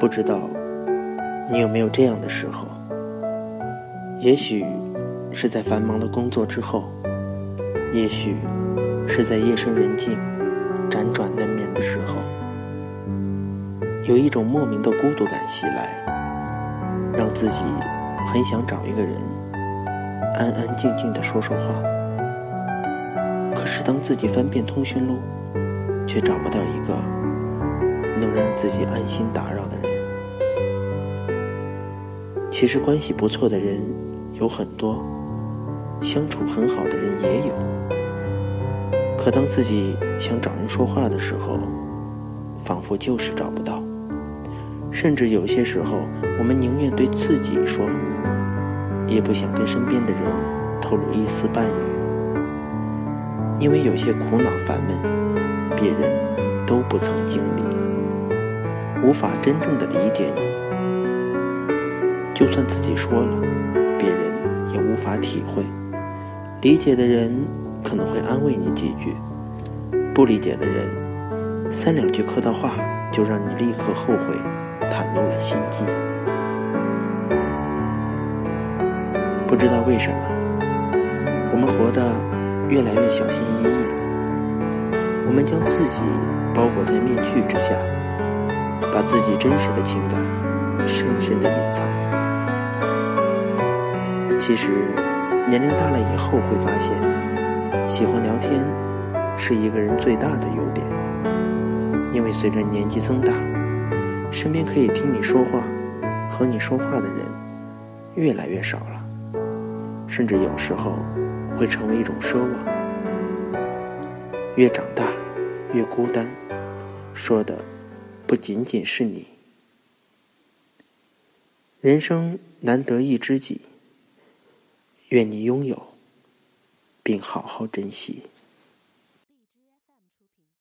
不知道你有没有这样的时候？也许是在繁忙的工作之后，也许是在夜深人静、辗转难眠的时候，有一种莫名的孤独感袭来，让自己很想找一个人安安静静的说说话。可是当自己翻遍通讯录，却找不到一个能让自己安心打扰的人。其实关系不错的人有很多，相处很好的人也有。可当自己想找人说话的时候，仿佛就是找不到。甚至有些时候，我们宁愿对自己说，也不想跟身边的人透露一丝半语，因为有些苦恼烦闷，别人都不曾经历，无法真正的理解你。就算自己说了，别人也无法体会。理解的人可能会安慰你几句，不理解的人，三两句客套话就让你立刻后悔，袒露了心机。不知道为什么，我们活得越来越小心翼翼了。我们将自己包裹在面具之下，把自己真实的情感深深的隐藏。其实，年龄大了以后会发现，喜欢聊天是一个人最大的优点。因为随着年纪增大，身边可以听你说话、和你说话的人越来越少了，甚至有时候会成为一种奢望。越长大，越孤单，说的不仅仅是你。人生难得一知己。愿你拥有，并好好珍惜。